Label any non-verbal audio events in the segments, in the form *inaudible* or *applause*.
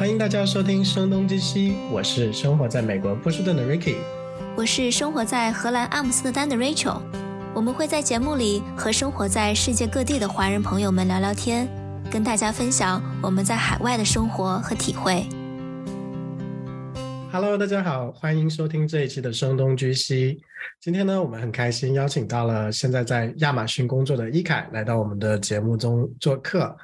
欢迎大家收听《声东击西》，我是生活在美国波士顿的 Ricky，我是生活在荷兰阿姆斯特丹的 Rachel。我们会在节目里和生活在世界各地的华人朋友们聊聊天，跟大家分享我们在海外的生活和体会。Hello，大家好，欢迎收听这一期的《声东击西》。今天呢，我们很开心邀请到了现在在亚马逊工作的伊凯来到我们的节目中做客。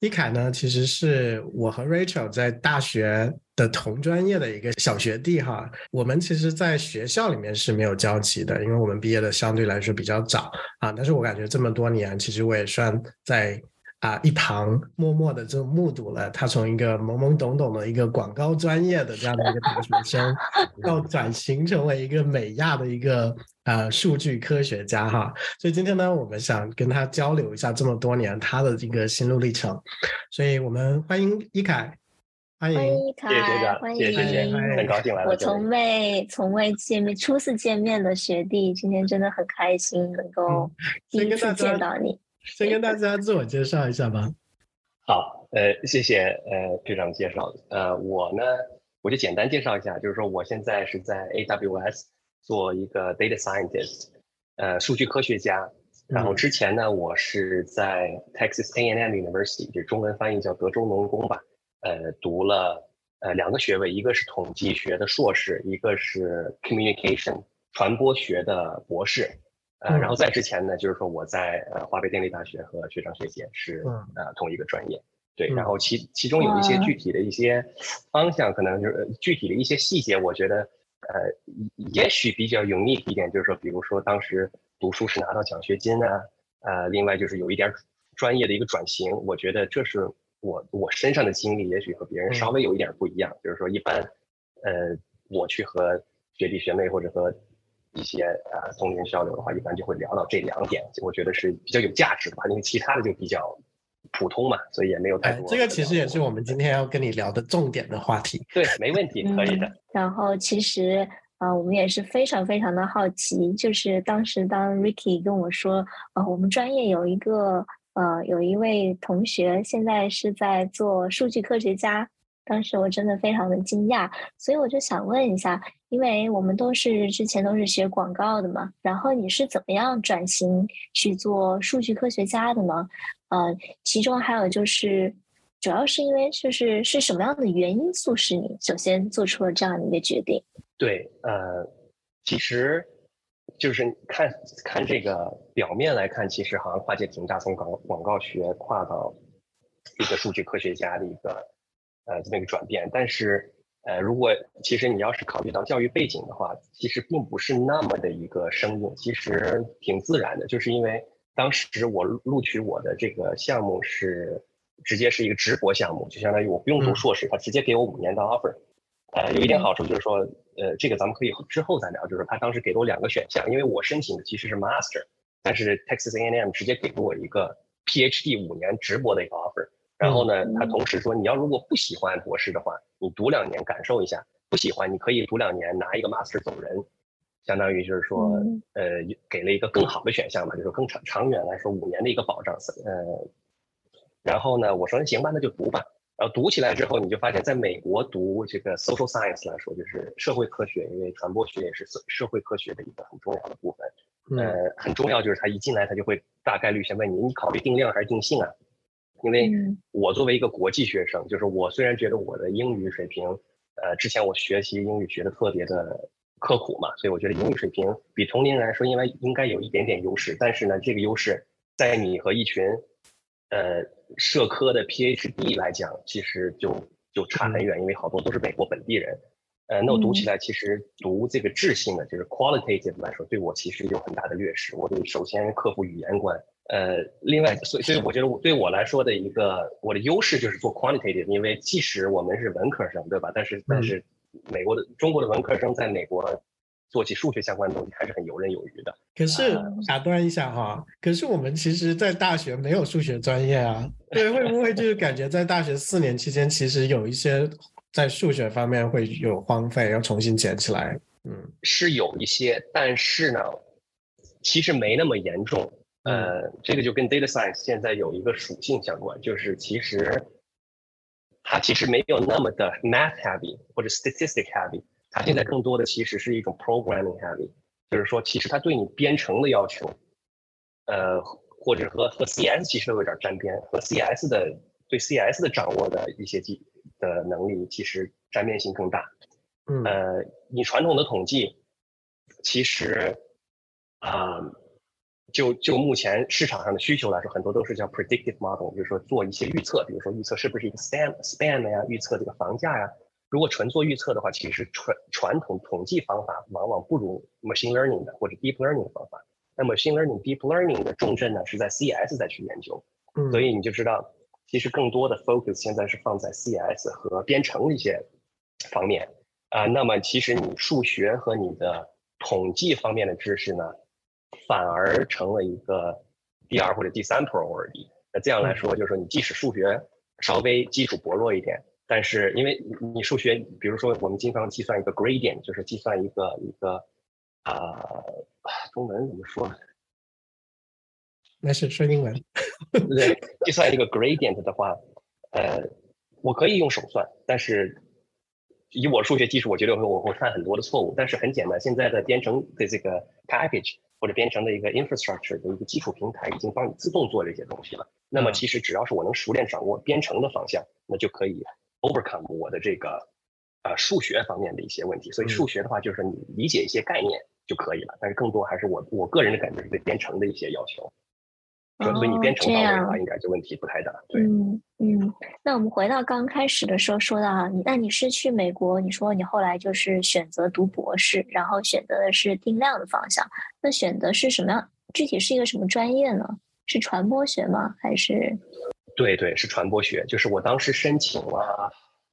伊凯呢，其实是我和 Rachel 在大学的同专业的一个小学弟哈。我们其实，在学校里面是没有交集的，因为我们毕业的相对来说比较早啊。但是我感觉这么多年，其实我也算在。啊，一旁默默的就目睹了他从一个懵懵懂懂的一个广告专业的这样的一个大学生，*laughs* 到转型成为一个美亚的一个呃数据科学家哈。所以今天呢，我们想跟他交流一下这么多年他的这个心路历程。所以我们欢迎伊凯，欢迎伊凯，欢迎，谢谢，很高兴来了。我从未从未见面，初次见面的学弟，今天真的很开心能够第一次见到你。*laughs* 先跟大家自我介绍一下吧。好，呃，谢谢呃队长介绍。呃，我呢，我就简单介绍一下，就是说我现在是在 AWS 做一个 data scientist，呃，数据科学家。然后之前呢，我是在 Texas A&M University，就中文翻译叫德州农工吧，呃，读了呃两个学位，一个是统计学的硕士，一个是 communication 传播学的博士。呃，然后在之前呢，就是说我在呃华北电力大学和学长学姐是呃同一个专业，对，然后其其中有一些具体的一些方向，可能就是具体的一些细节，我觉得呃也许比较容易一点，就是说，比如说当时读书是拿到奖学金啊，呃，另外就是有一点专业的一个转型，我觉得这是我我身上的经历，也许和别人稍微有一点不一样，就是说一般呃我去和学弟学妹或者和一些呃，同龄交流的话，一般就会聊到这两点，我觉得是比较有价值的吧。因为其他的就比较普通嘛，所以也没有太多。这个其实也是我们今天要跟你聊的重点的话题。对，没问题，可以的。然后其实啊，我们也是非常非常的好奇，就是当时当 Ricky 跟我说，呃，我们专业有一个呃，有一位同学现在是在做数据科学家。当时我真的非常的惊讶，所以我就想问一下，因为我们都是之前都是学广告的嘛，然后你是怎么样转型去做数据科学家的呢？呃，其中还有就是，主要是因为就是是什么样的原因促使你首先做出了这样的一个决定？对，呃，其实就是看看这个表面来看，其实好像跨界挺大，从广广告学跨到一个数据科学家的一个。呃，这么一个转变，但是，呃，如果其实你要是考虑到教育背景的话，其实并不是那么的一个生硬，其实挺自然的。就是因为当时我录取我的这个项目是直接是一个直博项目，就相当于我不用读硕士，他直接给我五年的 offer。呃，有一点好处就是说，呃，这个咱们可以之后再聊。就是他当时给了我两个选项，因为我申请的其实是 master，但是 Texas A&M 直接给了我一个 PhD 五年直博的一个 offer。然后呢，他同时说，你要如果不喜欢博士的话，你读两年感受一下；不喜欢，你可以读两年拿一个 master 走人，相当于就是说，呃，给了一个更好的选项嘛，就是更长长远来说五年的一个保障。呃，然后呢，我说那行吧，那就读吧。然后读起来之后，你就发现，在美国读这个 social science 来说，就是社会科学，因为传播学也是社社会科学的一个很重要的部分。呃，很重要就是他一进来，他就会大概率先问你，你考虑定量还是定性啊？因为我作为一个国际学生，就是我虽然觉得我的英语水平，呃，之前我学习英语学的特别的刻苦嘛，所以我觉得英语水平比同龄人来说，应该应该有一点点优势。但是呢，这个优势在你和一群，呃，社科的 PhD 来讲，其实就就差很远，因为好多都是美国本地人。呃，那我读起来其实读这个质性的，就是 qualitative 来说，对我其实有很大的劣势。我得首先克服语言关。呃，另外，所以所以我觉得我对我来说的一个我的优势就是做 quantitative，因为即使我们是文科生，对吧？但是但是美国的中国的文科生在美国做起数学相关的东西还是很游刃有余的。可是打断一下哈，可是我们其实，在大学没有数学专业啊，对，会不会就是感觉在大学四年期间，其实有一些在数学方面会有荒废，要重新捡起来？嗯，是有一些，但是呢，其实没那么严重。呃，这个就跟 data science 现在有一个属性相关，就是其实它其实没有那么的 math heavy 或者 statistic heavy，它现在更多的其实是一种 programming heavy，就是说其实它对你编程的要求，呃，或者和和 CS 其实都有点沾边，和 CS 的对 CS 的掌握的一些技的能力其实沾边性更大。嗯呃，你传统的统计，其实啊、就就目前市场上的需求来说，很多都是叫 predictive model，就是说做一些预测，比如说预测是不是一个 spam spam 呀，预测这个房价呀。如果纯做预测的话，其实传传统统计方法往往不如 machine learning 的或者 deep learning 的方法。那 machine learning、deep learning 的重镇呢是在 CS 再去研究，嗯，所以你就知道，其实更多的 focus 现在是放在 CS 和编程的一些方面啊、那么其实你数学和你的统计方面的知识呢，反而成了一个第二或者第三 priority。那这样来说，就是说你即使数学稍微基础薄弱一点，但是因为你你数学，比如说我们经常计算一个 gradient，就是计算一个一个啊、中文怎么说？没事说英文。对，计算一个 gradient 的话，呃，我可以用手算，但是以我数学基础，我觉得我会犯很多的错误。但是很简单，现在的编程的这个 package 或者编程的一个 infrastructure 的一个基础平台，已经帮你自动做这些东西了。那么嗯其实只要是我能熟练掌握编程的方向，那就可以 overcome 我的这个呃数学方面的一些问题。所以嗯数学的话，就是你理解一些概念就可以了。但是更多还是我我个人的感觉是对编程的一些要求。所以所以你哦编程这到位的话，应该就问题不太大。对。嗯嗯，那我们回到刚开始的时候说到啊，你那你是去美国，你说你后来就是选择读博士，然后选择的是定量的方向，那选择是什么样？具体是一个什么专业呢？是传播学吗？还是对对，是传播学，就是我当时申请了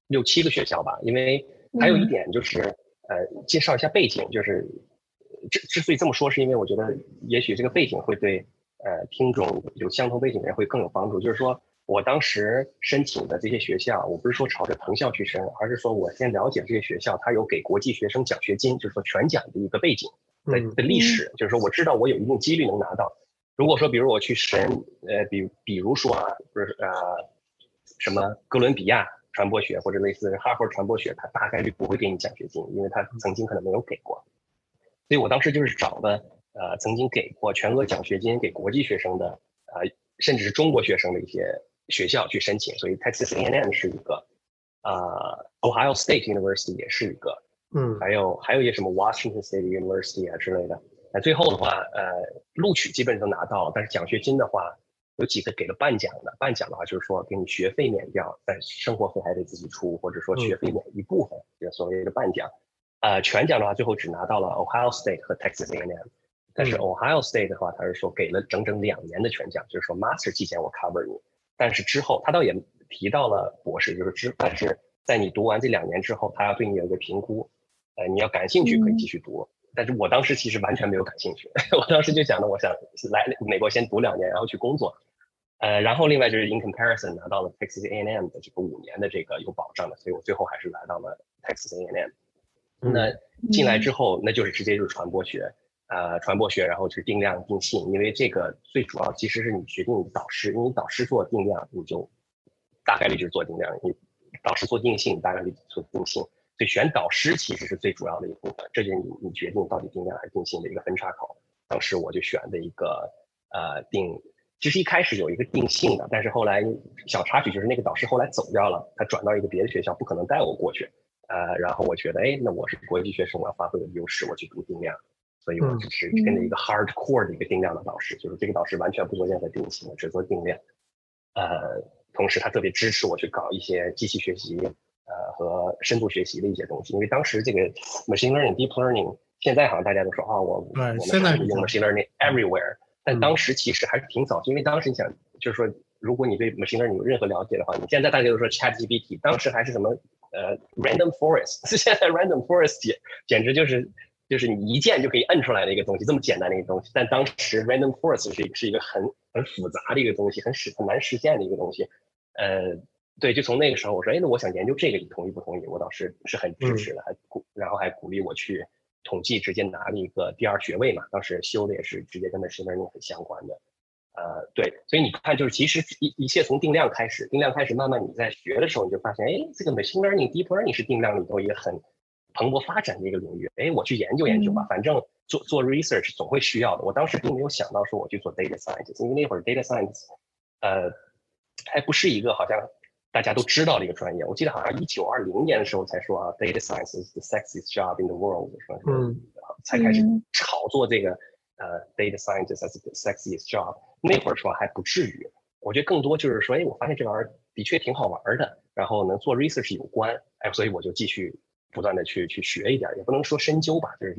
六七个学校吧，因为还有一嗯点就是，呃，介绍一下背景，就是之之所以这么说，是因为我觉得也许这个背景会对呃听众有相同背景的人会更有帮助。就是说我当时申请的这些学校，我不是说朝着藤校去申，而是说我先了解这些学校，它有给国际学生奖学金，就是说全奖的一个背景的嗯的历史，就是说我知道我有一定几率能拿到。如果说，比如我去申，呃，比比如说啊，不是呃，什么哥伦比亚传播学或者类似哈佛传播学，它大概率不会给你奖学金，因为它曾经可能没有给过。所以我当时就是找的呃曾经给过全额奖学金给国际学生的呃甚至是中国学生的一些学校去申请，所以 Texas A&M 是一个，呃 Ohio State University 也是一个，嗯还有还有一些什么 Washington State University 啊之类的。那最后的话，呃，录取基本都拿到了，但是奖学金的话，有几个给了半奖的，半奖的话就是说给你学费免掉，但生活费还得自己出，或者说学费免一部分，就是所谓的半奖。呃，全奖的话，最后只拿到了 Ohio State 和 Texas A&M，但是嗯 Ohio State 的话，他是说给了整整两年的全奖，就是说 Master 期间我 cover 你，但是之后他倒也提到了博士，就是之，但是在你读完这两年之后，他要对你有一个评估，呃，你要感兴趣可以继续读。但是我当时其实完全没有感兴趣，*laughs* 我当时就想着我想来美国先读两年，然后去工作。呃，然后另外就是 in comparison 拿到了 Texas A&M 的这个五年的这个有保障的，所以我最后还是来到了 Texas A&M。那进来之后，那就是直接就是传播学，呃，传播学，然后是定量定性，因为这个最主要其实是你决定导师，因为导师做定量，你就大概率就是做定量；你导师做定性，大概率做定性。所以选导师其实是最主要的一部分，这就是你你决定到底定量还是定性的一个分叉口。当时我就选的一个呃定，其实一开始有一个定性的，但是后来小插曲就是那个导师后来走掉了，他转到一个别的学校，不可能带我过去。呃，然后我觉得，哎，那我是国际学生，我要发挥我的优势，我去读定量，所以我只是跟着一个 hardcore 的一个定量的导师，就是这个导师完全不做任何定性，只做定量。呃，同时他特别支持我去搞一些机器学习，呃和深度学习的一些东西，因为当时这个 machine learning、deep learning，现在好像大家都说啊，我我们现在用 machine learning everywhere，但当时其实还是挺早，因为当时你想，就是说，如果你对 machine learning 有任何了解的话，你现在大家都说 ChatGPT，当时还是什么呃 random forest，*laughs* 现在 random forest 简简直就是就是你一键就可以摁出来的一个东西，这么简单的一个东西，但当时 random forest 是是一个很很复杂的一个东西，很实很难实现的一个东西，呃。对，就从那个时候，我说，哎，那我想研究这个，你同意不同意？我导师是很支持的，还鼓，然后还鼓励我去统计，直接拿了一个第二学位嘛。当时修的也是直接跟 machine learning 很相关的，呃，对，所以你看，就是其实一一切从定量开始，定量开始，慢慢你在学的时候，你就发现，哎，这个 machine learning、deep learning 是定量里头一个很蓬勃发展的一个领域。哎，我去研究研究吧，反正做做 research 总会需要的。我当时并没有想到说我去做 data science，因为那会儿 data science，呃，还不是一个好像大家都知道的一个专业。我记得好像一九二零年的时候才说啊，data science is the sexiest job in the world，说嗯，才开始炒作这个呃 data scientist as the sexiest job。那会儿说还不至于，我觉得更多就是说，哎，我发现这玩意儿的确挺好玩的，然后能做 research 有关，哎，所以我就继续不断的去去学一点，也不能说深究吧，就是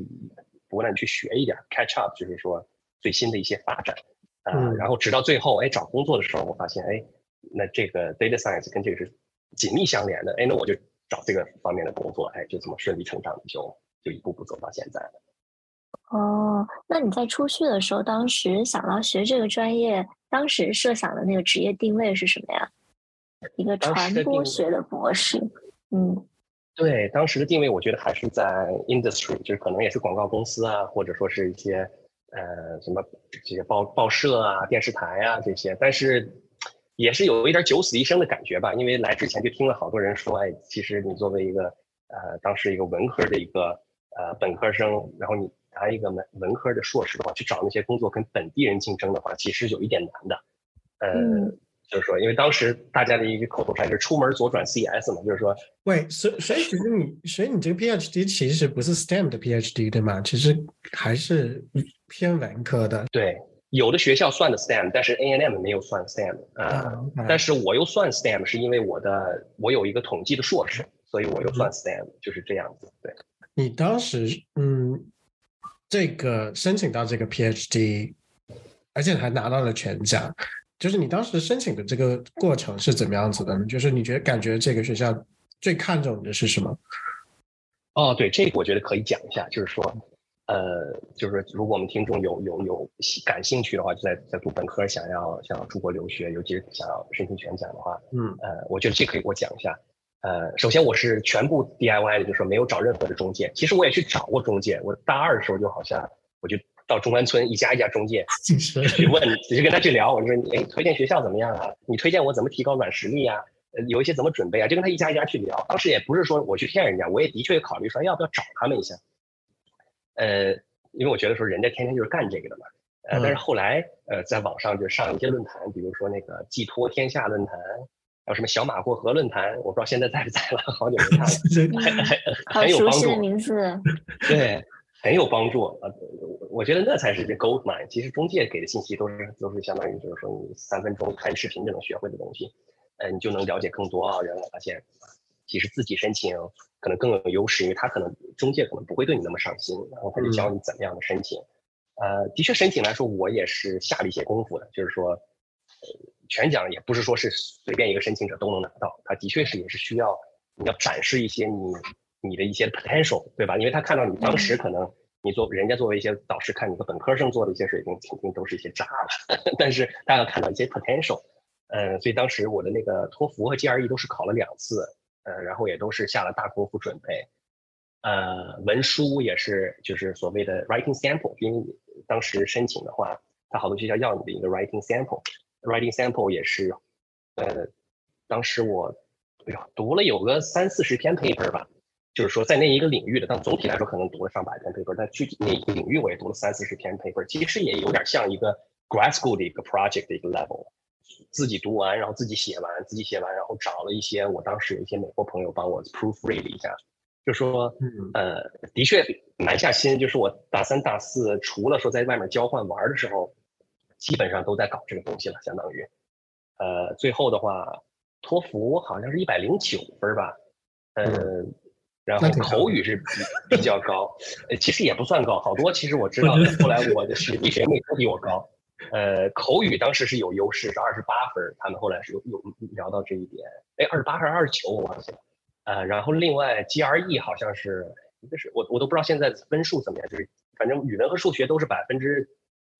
不断的去学一点，catch up，就是说最新的一些发展，啊，然后直到最后，哎，找工作的时候，我发现，哎，那这个 data science 跟这个是紧密相连的，哎，那我就找这个方面的工作，哎，就这么顺理成章的就就一步步走到现在了。哦，那你在出去的时候，当时想到学这个专业，当时设想的那个职业定位是什么呀？一个传播学的博士。嗯，对，当时的定位我觉得还是在 industry，就是可能也是广告公司啊，或者说是一些呃什么这些报报社啊、电视台啊这些，但是也是有一点九死一生的感觉吧，因为来之前就听了好多人说，哎，其实你作为一个呃当时一个文科的一个呃本科生，然后你。拿一个文文科的硕士的话，去找那些工作跟本地人竞争的话，其实有一点难的。呃，就是说，因为当时大家的一个口头禅是“出门左转 CS” 嘛，就是说，喂，所所以其实你，所以你这个 PhD 其实不是 STEM 的 PhD 对吗？其实还是偏文科的。对，有的学校算的 STEM，但是 ANM 没有算 STEM 啊。但是我又算 STEM，是因为我的我有一个统计的硕士，所以我又算 STEM，就是这样子。对，你当时嗯。这个申请到这个 PhD，而且还拿到了全奖，就是你当时申请的这个过程是怎么样子的呢？就是你觉得感觉这个学校最看重的是什么？哦，对，这个我觉得可以讲一下，就是说，呃，就是说，如果我们听众有有有感兴趣的话，就在在读本科想要想要出国留学，尤其是想要申请全奖的话，嗯，呃，我觉得这可以给我讲一下。呃，首先我是全部 DIY 的，就是说没有找任何的中介。其实我也去找过中介，我大二的时候就好像我就到中关村一家一家中介 *laughs* 去问，*laughs* 直接跟他去聊。我说你推荐学校怎么样啊？你推荐我怎么提高软实力啊？呃，有一些怎么准备啊？就跟他一家一家去聊。当时也不是说我去骗人家，我也的确考虑说要不要找他们一下。呃，因为我觉得说人家天天就是干这个的嘛。呃，但是后来呃，在网上就上一些论坛，比如说那个寄托天下论坛。还有什么小马过河论坛？我不知道现在在不在了，好久没看了。*laughs* 很很很有帮助。名字。对，很有帮助啊！我觉得那才是这 gold mine。其实中介给的信息都是都是相当于就是说你三分钟看视频就能学会的东西，呃，你就能了解更多啊。原来发现，其实自己申请可能更有优势，因为他可能中介可能不会对你那么上心，然后他就教你怎么样的申请。呃，的确申请来说，我也是下了一些功夫的，就是说。全奖也不是说是随便一个申请者都能拿到，他的确是也是需要你要展示一些你你的一些 potential，对吧？因为他看到你当时可能你做人家作为一些导师看你的本科生做的一些水平，肯定都是一些渣了，*laughs* 但是大家看到一些 potential，嗯，所以当时我的那个托福和 GRE 都是考了两次，呃，然后也都是下了大功夫准备，呃，文书也是就是所谓的 writing sample，因为当时申请的话，他好多学校要你的一个 writing sample。Writing sample 也是，呃，当时我，哎呦，读了有个三四十篇 paper 吧，就是说在那一个领域的，但总体来说可能读了上百篇 paper，但具体那一个领域我也读了三四十篇 paper，其实也有点像一个 grad school 的一个 project 的一个 level，自己读完，然后自己写完，自己写完，然后找了一些我当时有一些美国朋友帮我 proofread 一下，就说，呃，的确埋下心，就是我大三大四除了说在外面交换玩的时候。基本上都在搞这个东西了，相当于，呃，最后的话，托福好像是一百零九分吧，呃，然后口语是比比较高，呃，其实也不算高，好多其实我知道的，后来我的学弟学妹都比我高，呃，口语当时是有优势，是二十八分，他们后来是有有聊到这一点，哎，二十八还是二十九我忘记了，呃，然后另外 GRE 好像是一个是我我都不知道现在分数怎么样，就是反正语文和数学都是百分之。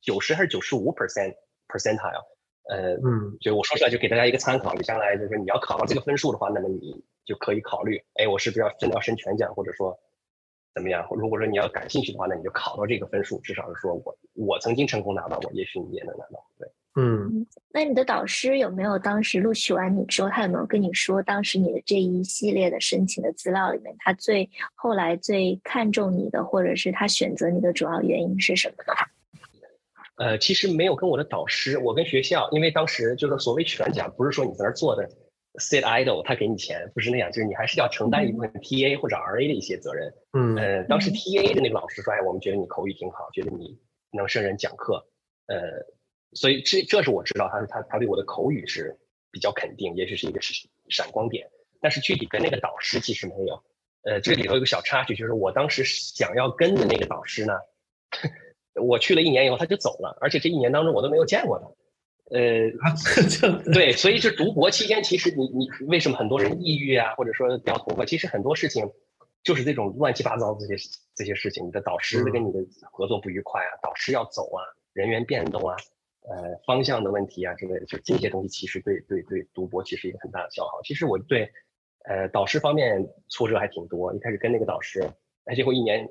九十还是九十五 percent percentile，呃，嗯，所以我说出来就给大家一个参考，你将来就是你要考到这个分数的话，那么你就可以考虑，哎，我是不是要真的要申全奖，或者说怎么样？如果说你要感兴趣的话，那你就考到这个分数，至少是说我我曾经成功拿到过，也许你也能拿到。对，嗯，那你的导师有没有当时录取完你之后，他有没有跟你说，当时你的这一系列的申请的资料里面，他最后来最看重你的，或者是他选择你的主要原因是什么呢？呃，其实没有跟我的导师，我跟学校，因为当时就是所谓全奖，不是说你在那儿坐的 sit idle，他给你钱，不是那样，就是你还是要承担一部分 TA 或者 RA 的一些责任。嗯，呃，当时 TA 的那个老师说，哎，我们觉得你口语挺好，觉得你能胜任讲课，呃，所以这这是我知道，他是他他对我的口语是比较肯定，也许是一个闪光点。但是具体跟那个导师其实没有。呃，这里头有个小插曲，就是我当时想要跟的那个导师呢。*laughs* 我去了一年以后，他就走了，而且这一年当中我都没有见过他。呃，对，所以是读博期间，其实你你为什么很多人抑郁啊，或者说掉头发？其实很多事情就是这种乱七八糟这些这些事情。你的导师跟你的合作不愉快啊，导师要走啊，人员变动啊，呃，方向的问题啊之类的，就这些东西其实对对对读博其实一个很大的消耗。其实我对呃导师方面挫折还挺多，一开始跟那个导师，哎，结果一年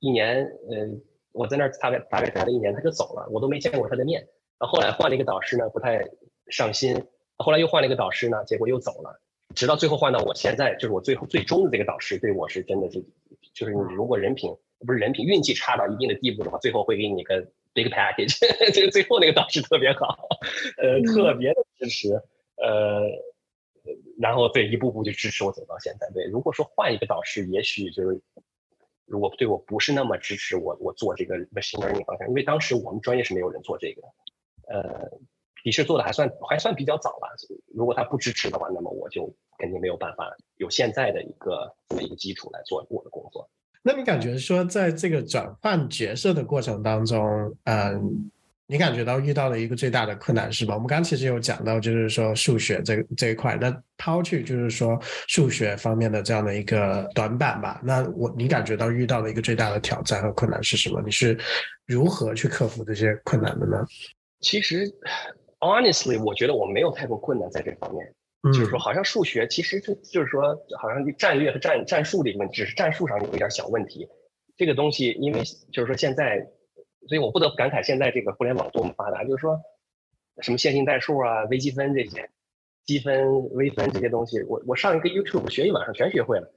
一年呃。我在那儿大概大概待了一年，他就走了，我都没见过他的面。然后后来换了一个导师呢，不太上心。后来又换了一个导师呢，结果又走了。直到最后换到我现在，就是我最后最终的这个导师，对我是真的是，就是你如果人品不是人品，运气差到一定的地步的话，最后会给你个 big package。*laughs* 就是最后那个导师特别好，呃，特别的支持，呃，然后对一步步就支持我走到现在。对，如果说换一个导师，也许就是。如果对我不是那么支持，我我做这个 machine learning 方向，因为当时我们专业是没有人做这个，呃，笔试做的还算还算比较早吧。如果他不支持的话，那么我就肯定没有办法有现在的一个这么一个基础来做我的工作。那你感觉说，在这个转换角色的过程当中，嗯？你感觉到遇到了一个最大的困难是吧？我们刚其实有讲到，就是说数学这这一块，那抛去就是说数学方面的这样的一个短板吧，那我你感觉到遇到了一个最大的挑战和困难是什么？你是如何去克服这些困难的呢？其实，honestly，我觉得我没有太多困难在这方面，就是说好像数学其实就就是说好像战略和战战术的一个问题，只是战术上有一点小问题。这个东西因为就是说现在。所以我不得不感慨，现在这个互联网多么发达，就是说，什么线性代数啊、微积分这些，积分、微分这些东西，我我上一个 YouTube 学一晚上全学会了。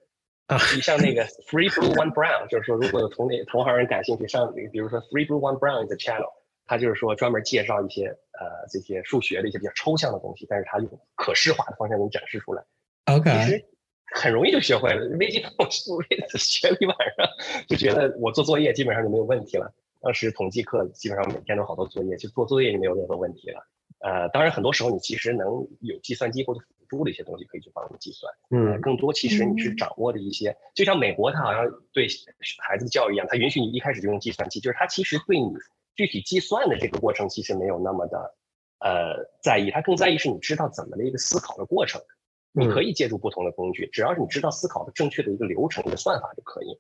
啊，你像那个 Free Blue One Brown，就是说，如果有同类同行人感兴趣，上比如说 Free Blue One Brown 的 channel，他就是说专门介绍一些呃这些数学的一些比较抽象的东西，但是他用可视化的方向给你展示出来。OK，其实很容易就学会了。微积分我学了一晚上，就觉得我做作业基本上就没有问题了。当时统计课基本上每天都好多作业，就做作业就没有任何问题了。呃，当然很多时候你其实能有计算机或者辅助的一些东西可以去帮你计算。嗯，更多其实你是掌握的一些，就像美国他好像对孩子的教育一样，他允许你一开始就用计算机，就是他其实对你具体计算的这个过程其实没有那么的呃在意，他更在意是你知道怎么的一个思考的过程。你可以借助不同的工具，只要是你知道思考的正确的一个流程、一个算法就可以。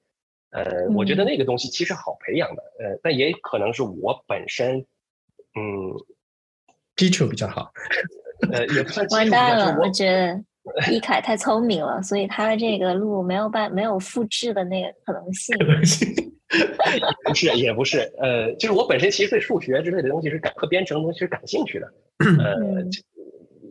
呃，我觉得那个东西其实好培养的，呃，但也可能是我本身，嗯，基础比较好，*laughs* 呃，也不算完蛋了，我觉得 *laughs* 一凯太聪明了，所以他的这个路没有办没有复制的那个可能性。*laughs* 不是，也不是，呃，就是我本身其实对数学之类的东西是感和编程东西是感兴趣的，呃，就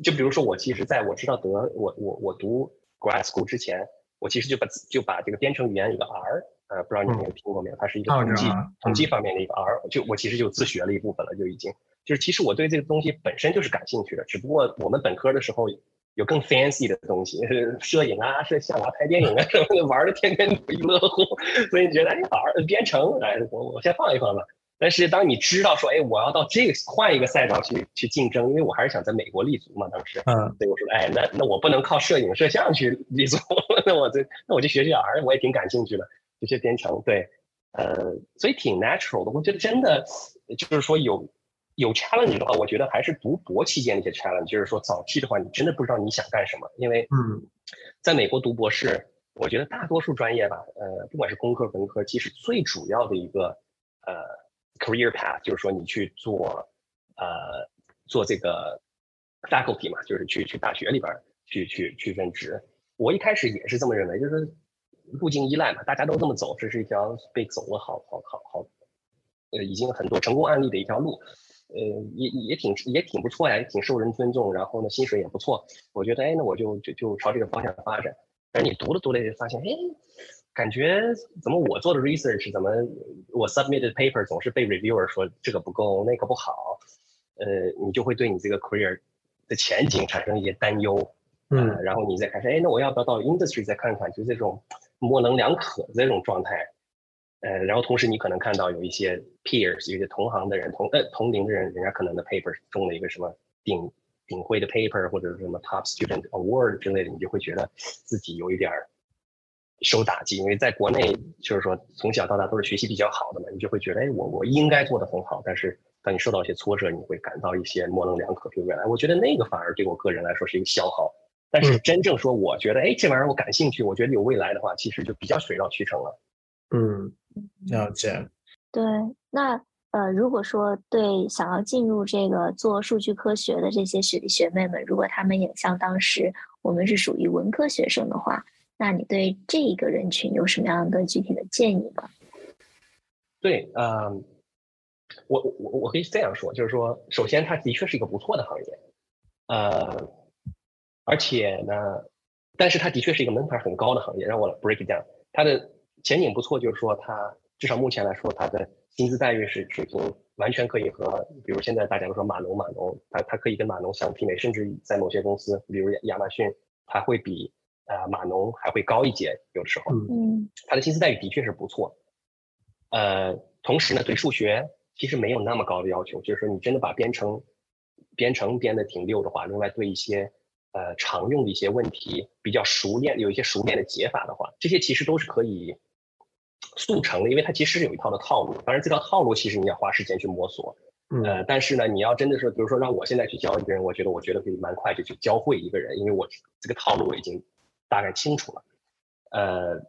就比如说我其实在我知道德，我我我读 grad school 之前，我其实就把就把这个编程语言一个 R。呃，不知道你有没有听过没有？它是一个统计统计方面的一个 R，就我其实就自学了一部分了，就已经就是其实我对这个东西本身就是感兴趣的，只不过我们本科的时候有更 fancy 的东西，摄影啊、摄像啊、拍电影啊什么的，玩的天天不亦乐乎，所以你觉得哎好编程，哎，我我先放一放吧。但是当你知道说，哎，我要到这个换一个赛道去去竞争，因为我还是想在美国立足嘛，当时，嗯，所以我说，哎，那那我不能靠摄影摄像去立足，*laughs* 那我这那我就学学 R，我也挺感兴趣的。这些编程对，呃，所以挺 natural 的。我觉得真的就是说有有 challenge 的话，我觉得还是读博期间那些 challenge。就是说早期的话，你真的不知道你想干什么，因为嗯，在美国读博士，我觉得大多数专业吧，呃，不管是工科、文科，其实最主要的一个呃 career path 就是说你去做呃做这个 faculty 嘛，就是去去大学里边去去去任职。我一开始也是这么认为，就是。路径依赖嘛，大家都这么走，这是一条被走了好好好好，呃，已经很多成功案例的一条路。呃，也也挺也挺不错呀，也挺受人尊重，然后呢，薪水也不错。我觉得，哎，那我就就就朝这个方向发展。但是你读了读了，就发现，哎，感觉怎么我做的 research，怎么我 submitted paper 总是被 reviewer 说这个不够，那个不好，呃，你就会对你这个 career 的前景产生一些担忧。嗯，然后你再开始，哎，那我要不要到 industry 再看看？就这种模棱两可的这种状态。呃，然后同时你可能看到有一些 peers，有一些同行的人，同呃同龄的人，人家可能的 paper 中了一个什么顶顶会的 paper，或者是什么 top student award 之类的，你就会觉得自己有一点受打击，因为在国内就是说从小到大都是学习比较好的嘛，你就会觉得，哎，我我应该做的很好，但是当你受到一些挫折，你会感到一些模棱两可，对未来，我觉得那个反而对我个人来说是一个消耗。但是真正说，我觉得，哎，这玩意儿我感兴趣，我觉得有未来的话，其实就比较水到渠成了。嗯，了解。对，那呃，如果说对想要进入这个做数据科学的这些学弟学妹们，如果他们也像当时我们是属于文科学生的话，那你对这一个人群有什么样的具体的建议吗？对，嗯，我我我可以这样说，就是说，首先它的确是一个不错的行业，呃，而且呢，但是它的确是一个门槛很高的行业。让我 break it down，它的。前景不错，就是说它至少目前来说，它的薪资待遇是水平完全可以和，比如现在大家都说码农码农，它它可以跟码农相媲美，甚至在某些公司，比如亚马逊，它会比呃码农还会高一截，有的时候，嗯，它的薪资待遇的确是不错，呃，同时呢，对数学其实没有那么高的要求，就是说你真的把编程编程编的挺溜的话，另外对一些。呃，常用的一些问题比较熟练，有一些熟练的解法的话，这些其实都是可以速成的，因为它其实是有一套的套路。当然，这套套路其实你要花时间去摸索。呃，但是呢，你要真的是，比如说让我现在去教一个人，我觉得我觉得可以蛮快就去教会一个人，因为我这个套路我已经大概清楚了。呃，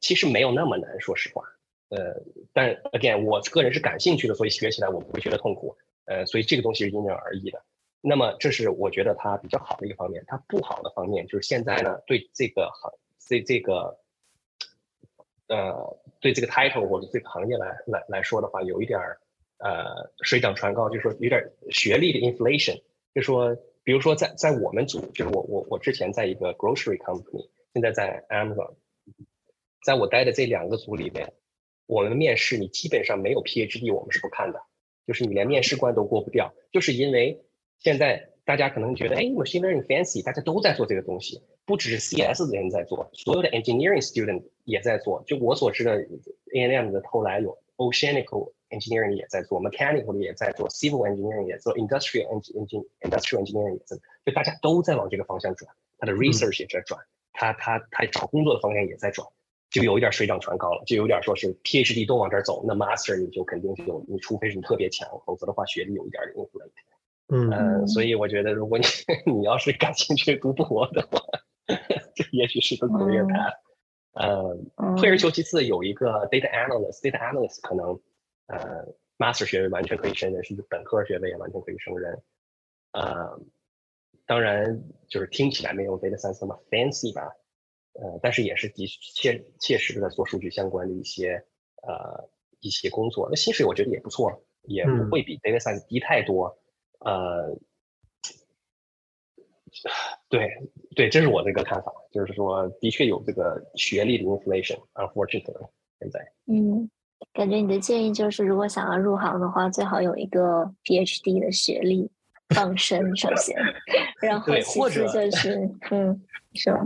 其实没有那么难，说实话。呃，但 again，我个人是感兴趣的，所以学起来我不会觉得痛苦。呃，所以这个东西是因人而异的。那么，这是我觉得它比较好的一个方面。它不好的方面就是现在呢，对这个行，对这个，呃，对这个 title 或者这个行业来来来说的话，有一点儿呃水涨船高，就是说有点学历的 inflation。就说，比如说在在我们组，就是我我我之前在一个 grocery company，现在在 Amazon，在我待的这两个组里面，我们面试你基本上没有 PhD，我们是不看的，就是你连面试官都过不掉，就是因为。现在大家可能觉得，哎，machine learning fancy，大家都在做这个东西，不只是 CS 的人在做，所有的 engineering student 也在做。就我所知的，A&M 的后来有 oceanical engineering 也在做，mechanical 的也在做，civil engineering 也做，industrial engine industrial engineering 也在，就大家都在往这个方向转，他的 research 也在转，他他他找工作的方向也在转，就有一点水涨船高了，就有点说是 PhD 都往这儿走，那 master 你就肯定就你除非是你特别强，否则的话学历有一点 inflate。嗯，所以我觉得，如果你你要是感兴趣读博的话，这 *laughs* 也许是个 career path。呃，退而求其次，有一个 data analyst，data analyst 可能呃 master 学位完全可以胜任，甚至本科学位也完全可以胜任。呃，当然就是听起来没有 data science 那么 fancy 吧，呃，但是也是的切切实的做数据相关的一些呃一些工作，那薪水我觉得也不错，也不会比 data science 低太多。呃，*laughs* 对对，这是我的一个看法，就是说，的确有这个学历的 inflation，unfortunately，现在。嗯，感觉你的建议就是，如果想要入行的话，最好有一个 PhD 的学历傍身，首先，*laughs* 然后其次就是，*laughs* 嗯，是吧？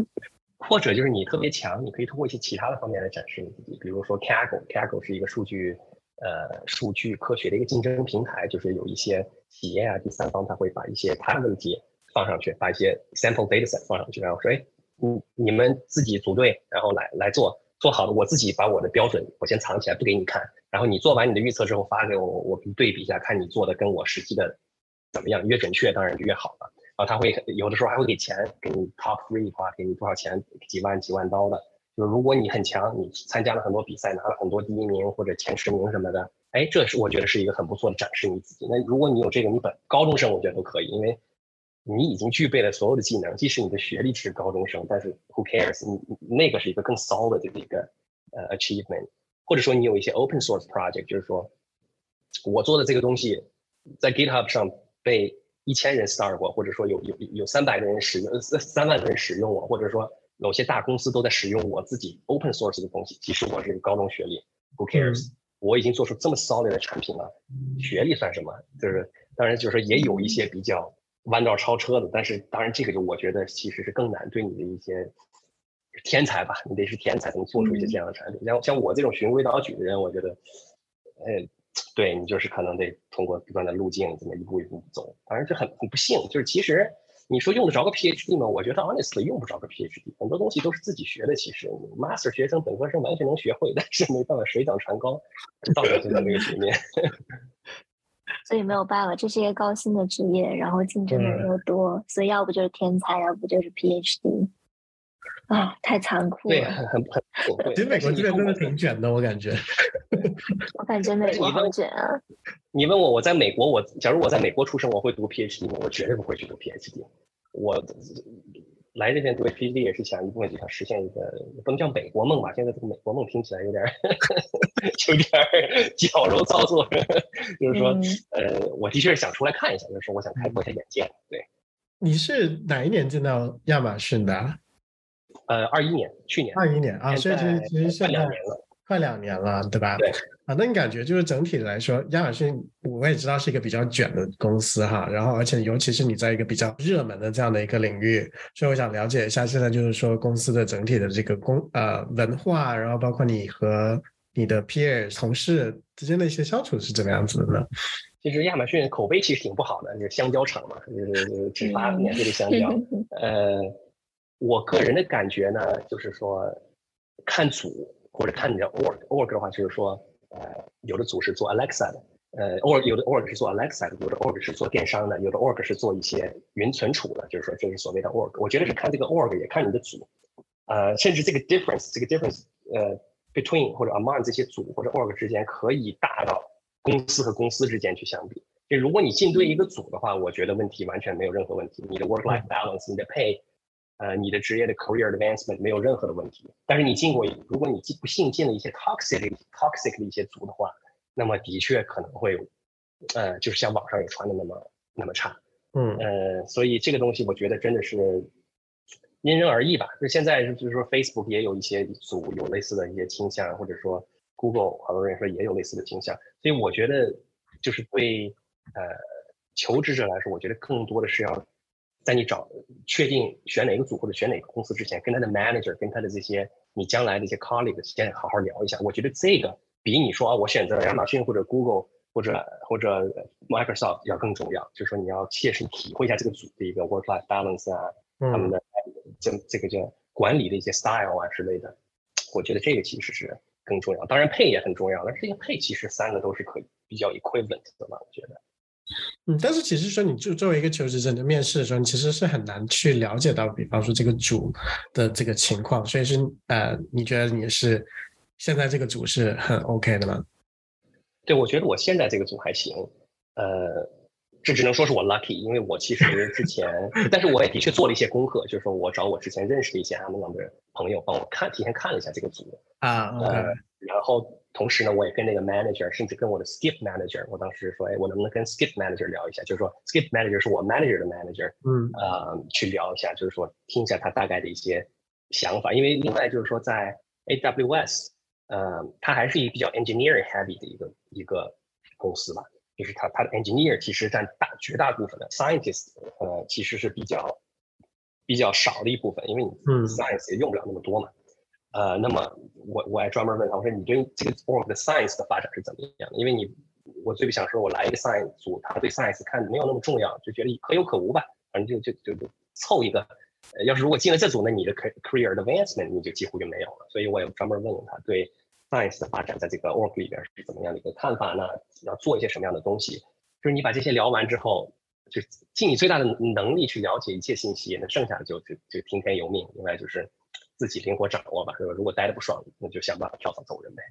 或者就是你特别强，你可以通过一些其他的方面来展示你自己，比如说 Kaggle，Kaggle 是一个数据。呃，数据科学的一个竞争平台，就是有一些企业啊，第三方他会把一些他的问题放上去，把一些 sample data set 放上去，然后说，哎，你你们自己组队，然后来来做，做好了，我自己把我的标准我先藏起来不给你看，然后你做完你的预测之后发给我，我对比一下，看你做的跟我实际的怎么样，越准确当然就越好了。然后他会有的时候还会给钱，给你 top three 的话，给你多少钱，几万几万刀的。就是如果你很强，你参加了很多比赛，拿了很多第一名或者前十名什么的，哎，这是我觉得是一个很不错的展示你自己。那如果你有这个，你本高中生我觉得都可以，因为你已经具备了所有的技能，即使你的学历是高中生，但是 who cares？你那个是一个更 solid 的一个呃 achievement，或者说你有一些 open source project，就是说我做的这个东西在 GitHub 上被一千人 start 过，或者说有有有三百个人使用，三三万个人使用我，或者说某些大公司都在使用我自己 open source 的东西，即使我是一个高中学历，Who cares？我已经做出这么 solid 的产品了，学历算什么？就是当然就是说也有一些比较弯道超车的，但是当然这个就我觉得其实是更难对你的一些天才吧，你得是天才才能做出一些这样的产品。像像我这种循规蹈矩的人，我觉得，呃，对你就是可能得通过不断的路径，怎么一步一步走。反正就很很不幸，就是其实。你说用得着个 PhD 吗？我觉得 honestly 用不着个 PhD，很多东西都是自己学的。其实 master 学生、本科生完全能学会，但是没办法，水涨船高，造成现在这个局面。*laughs* 所以没有办法，这是一个高薪的职业，然后竞争的人又多，所以要不就是天才，要不就是 PhD。啊，太残酷了。对，很很很。*laughs* 其实美国这边真的挺卷的，我感觉。我感觉美 *laughs* 国好卷啊。你问我，我在美国，我假如我在美国出生，我会读 PhD 吗？我绝对不会去读 PhD。我来这边读 PhD 也是想一部分就想实现一个不能叫美国梦吧？现在这个美国梦听起来有点 *laughs* 有点矫揉造作。就是说，呃，我的确是想出来看一下，就是说我想开阔一下眼界。对。你是哪一年进到亚马逊的？呃，二一年，去年二一年啊，所以其实其实现在两年了，快两年了，对吧？对啊，那你感觉就是整体来说，亚马逊我也知道是一个比较卷的公司哈，然后而且尤其是你在一个比较热门的这样的一个领域，所以我想了解一下，现在就是说公司的整体的这个公呃文化，然后包括你和你的 peers 同事之间的一些相处是怎么样子的呢？其实亚马逊口碑其实挺不好的，就是香蕉厂嘛，就是只发免费的香蕉，*laughs* 呃。我个人的感觉呢，就是说，看组或者看你的 org，org 的话就是说，呃，有的组是做 Alexa 的，呃，org 有的 org 是做 Alexa 的，有的 org 是做电商的，有的 org 是做一些云存储的，就是说这是所谓的 org。我觉得是看这个 org，也看你的组，呃，甚至这个 difference，这个 difference，呃，between 或者 among 这些组或者 org 之间可以大到公司和公司之间去相比。就如果你进对一个组的话，我觉得问题完全没有任何问题，你的 work-life balance，你的 pay。呃，你的职业的 career advancement 没有任何的问题，但是你进过，如果你不幸进了一些 toxic toxic 的一些组的话，那么的确可能会，呃，就是像网上也传的那么那么差，嗯，呃，所以这个东西我觉得真的是因人而异吧。就现在就是说 Facebook 也有一些组有类似的一些倾向，或者说 Google 好多人说也有类似的倾向，所以我觉得就是对呃求职者来说，我觉得更多的是要。在你找确定选哪个组或者选哪个公司之前，跟他的 manager，跟他的这些你将来的一些 colleagues 先好好聊一下。我觉得这个比你说啊，我选择亚马逊或者 Google 或者或者 Microsoft 要更重要。就是说你要切实体会一下这个组的一个 work-life balance 啊，他们的这这个叫管理的一些 style 啊之类的。我觉得这个其实是更重要。当然配也很重要，但是这个配其实三个都是可以比较 equivalent 的嘛，我觉得。嗯，但是其实说，你就作为一个求职者，你面试的时候，你其实是很难去了解到，比方说这个组的这个情况。所以是呃，你觉得你是现在这个组是很 OK 的吗？对，我觉得我现在这个组还行。呃，这只能说是我 lucky，因为我其实之前，*laughs* 但是我也的确做了一些功课，就是说我找我之前认识的一些 Amazon 的朋友帮我看，提前看了一下这个组啊，呃，然后。同时呢，我也跟那个 manager，甚至跟我的 skip manager，我当时说，哎，我能不能跟 skip manager 聊一下？就是说，skip manager 是我 manager 的 manager，嗯，呃，去聊一下，就是说，听一下他大概的一些想法。因为另外就是说，在 AWS，呃，它还是一个比较 engineering heavy 的一个一个公司吧，就是它它的 engineer 其实占大绝大部分的 scientist，呃，其实是比较比较少的一部分，因为你 science 也用不了那么多嘛。呃，那么我我还专门问他，我说你对这个 org 的 science 的发展是怎么样的？因为你我最不想说我来一个 science 组，他对 science 看没有那么重要，就觉得可有可无吧，反正就就就就凑一个。呃，要是如果进了这组，那你的 career advancement 你就几乎就没有了。所以我也专门问问他对 science 的发展在这个 org 里边是怎么样的一个看法呢？要做一些什么样的东西？就是你把这些聊完之后，就尽你最大的能力去了解一切信息，那剩下的就就就听天由命。另外就是。自己灵活掌握吧，是吧？如果待的不爽，那就想办法跳槽走人呗。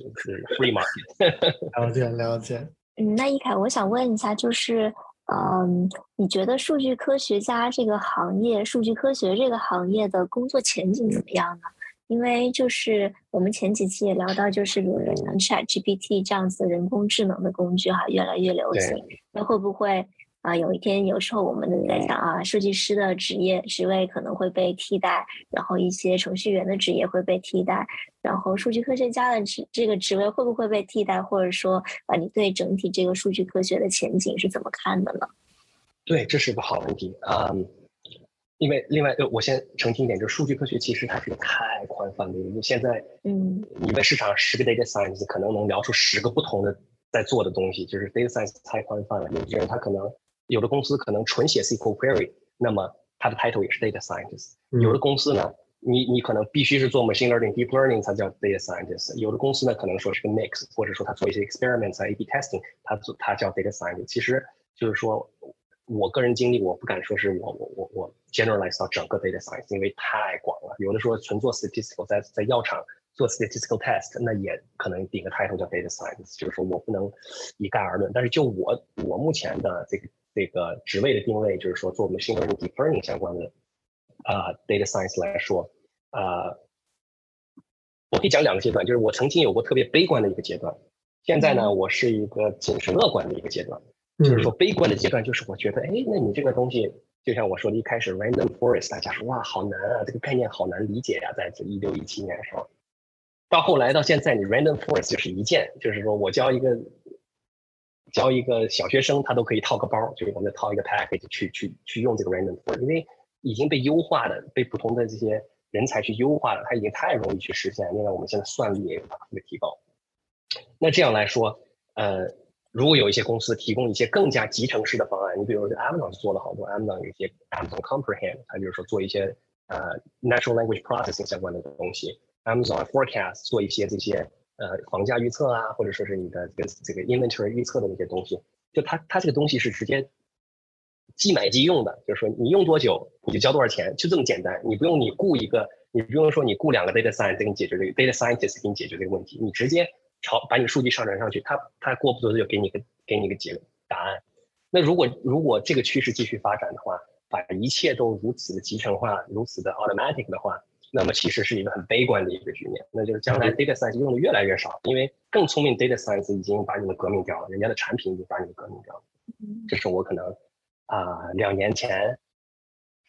就是 free market。*laughs* 了解了解。嗯，那一凯，我想问一下，就是，嗯，你觉得数据科学家这个行业，数据科学这个行业的工作前景怎么样呢？因为就是我们前几期也聊到，就是比如说像 Chat GPT 这样子的人工智能的工具哈，越来越流行，那会不会？啊，有一天，有时候我们在想啊，设计师的职业职位可能会被替代，然后一些程序员的职业会被替代，然后数据科学家的职这个职位会不会被替代，或者说啊，你对整体这个数据科学的前景是怎么看的呢？对，这是个好问题啊，因为另外，我先澄清一点，就是数据科学其实它是个太宽泛的，因为现在，嗯，你在市场上十个 data science 可能能聊出十个不同的在做的东西，就是 data science 太宽泛了，有些人他可能。有的公司可能纯写 SQL query，那么它的 title 也是 data scientist。有的公司呢，你你可能必须是做 machine learning、deep learning 才叫 data scientist。有的公司呢，可能说是个 mix，或者说他做一些 experiments、A/B testing，他做他叫 data scientist。其实就是说，我个人经历，我不敢说是我我我我 generalize 到整个 data science，因为太广了。有的说纯做 statistical，在在药厂做 statistical test，那也可能顶个 title 叫 data scientist。就是说我不能一概而论。但是就我我目前的这个。这个职位的定位就是说，做 machine learning、deep learning 相关的啊 data science 来说，啊，我可以讲两个阶段，就是我曾经有过特别悲观的一个阶段，现在呢，我是一个谨慎乐观的一个阶段。就是说，悲观的阶段就是我觉得，哎，那你这个东西，就像我说的，一开始 random forest，大家说哇，好难啊，这个概念好难理解呀，在这一六一七年的时候，到后来到现在，你 random forest 就是一键，就是说我教一个。教一个小学生，他都可以套个包，就是我们套一个 package 去去去用这个 random 因为已经被优化的，被不同的这些人才去优化了，它已经太容易去实现。另外，我们现在算力也有大幅的提高。那这样来说，呃，如果有一些公司提供一些更加集成式的方案，你比如说 Amazon 做了好多，Amazon 有一些 Amazon Comprehend，它就是说做一些呃 natural language processing 相关的东西，Amazon Forecast 做一些这些。呃，房价预测啊，或者说是你的这个这个 inventory 预测的那些东西，就它它这个东西是直接即买即用的，就是说你用多久你就交多少钱，就这么简单。你不用你雇一个，你不用说你雇两个 data scientist 给你解决这个 data scientist 给你解决这个问题，你直接朝把你数据上传上去，它它过不多久就给你个给你个结答案。那如果如果这个趋势继续发展的话，把一切都如此的集成化，如此的 automatic 的话。那么其实是一个很悲观的一个局面，那就是将来 data science 用的越来越少，因为更聪明 data science 已经把你们革命掉了，人家的产品已经把你们革命掉了。这是我可能啊两年前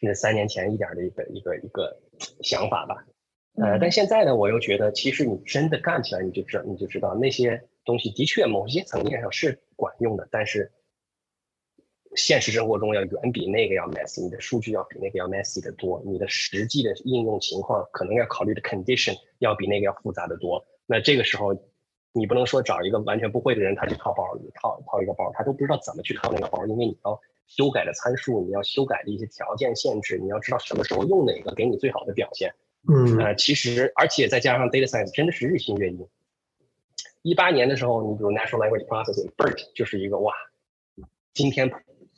甚至三年前一点的一个一个一个想法吧。呃，但现在呢，我又觉得其实你真的干起来，你就知你就知道那些东西的确某些层面上是管用的，但是。现实生活中要远比那个要 messy，你的数据要比那个要 messy 的多，你的实际的应用情况可能要考虑的 condition 要比那个要复杂的多。那这个时候，你不能说找一个完全不会的人他去套包，你套套一个包，他都不知道怎么去套那个包，因为你要修改的参数，你要修改的一些条件限制，你要知道什么时候用哪个给你最好的表现。嗯，呃，其实而且再加上 data science 真的是日新月异。一八年的时候，你比如 natural language processing，BERT 就是一个哇，今天。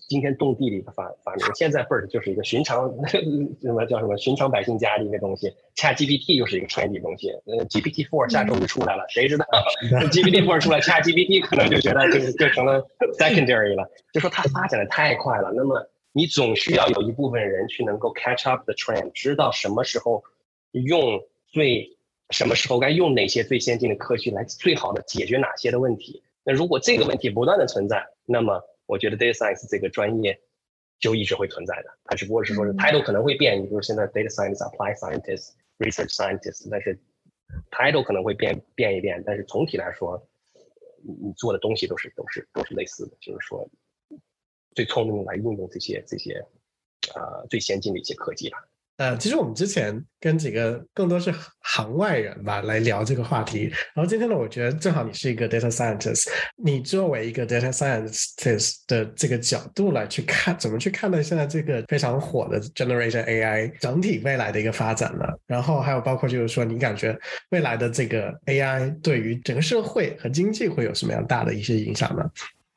惊天动地的一个发发明，现在 BERT 就是一个寻常 *laughs* 什么叫什么寻常百姓家的一个东西，ChatGPT 又是一个 trendy 东西，呃，GPT Four 下周就出来了，谁知道 *laughs* GPT Four 出来，ChatGPT 可能就觉得就就成了 secondary 了，就说它发展的太快了，那么你总需要有一部分人去能够 catch up the trend，知道什么时候用最什么时候该用哪些最先进的科技来最好的解决哪些的问题。那如果这个问题不断的存在，那么我觉得 data science 这个专业就一直会存在的，它只不过是说是 title 可能会变，比如现在 data science、apply scientist、research scientist，但是 title 可能会变变一变，但是总体来说，你你做的东西都是都是都是类似的，就是说最聪明来运用这些这些呃最先进的一些科技吧。呃，其实我们之前跟几个更多是行外人吧来聊这个话题，然后今天呢，我觉得正好你是一个 data scientist，你作为一个 data scientist 的这个角度来去看，怎么去看待现在这个非常火的 generation AI 整体未来的一个发展呢？然后还有包括就是说，你感觉未来的这个 AI 对于整个社会和经济会有什么样大的一些影响呢？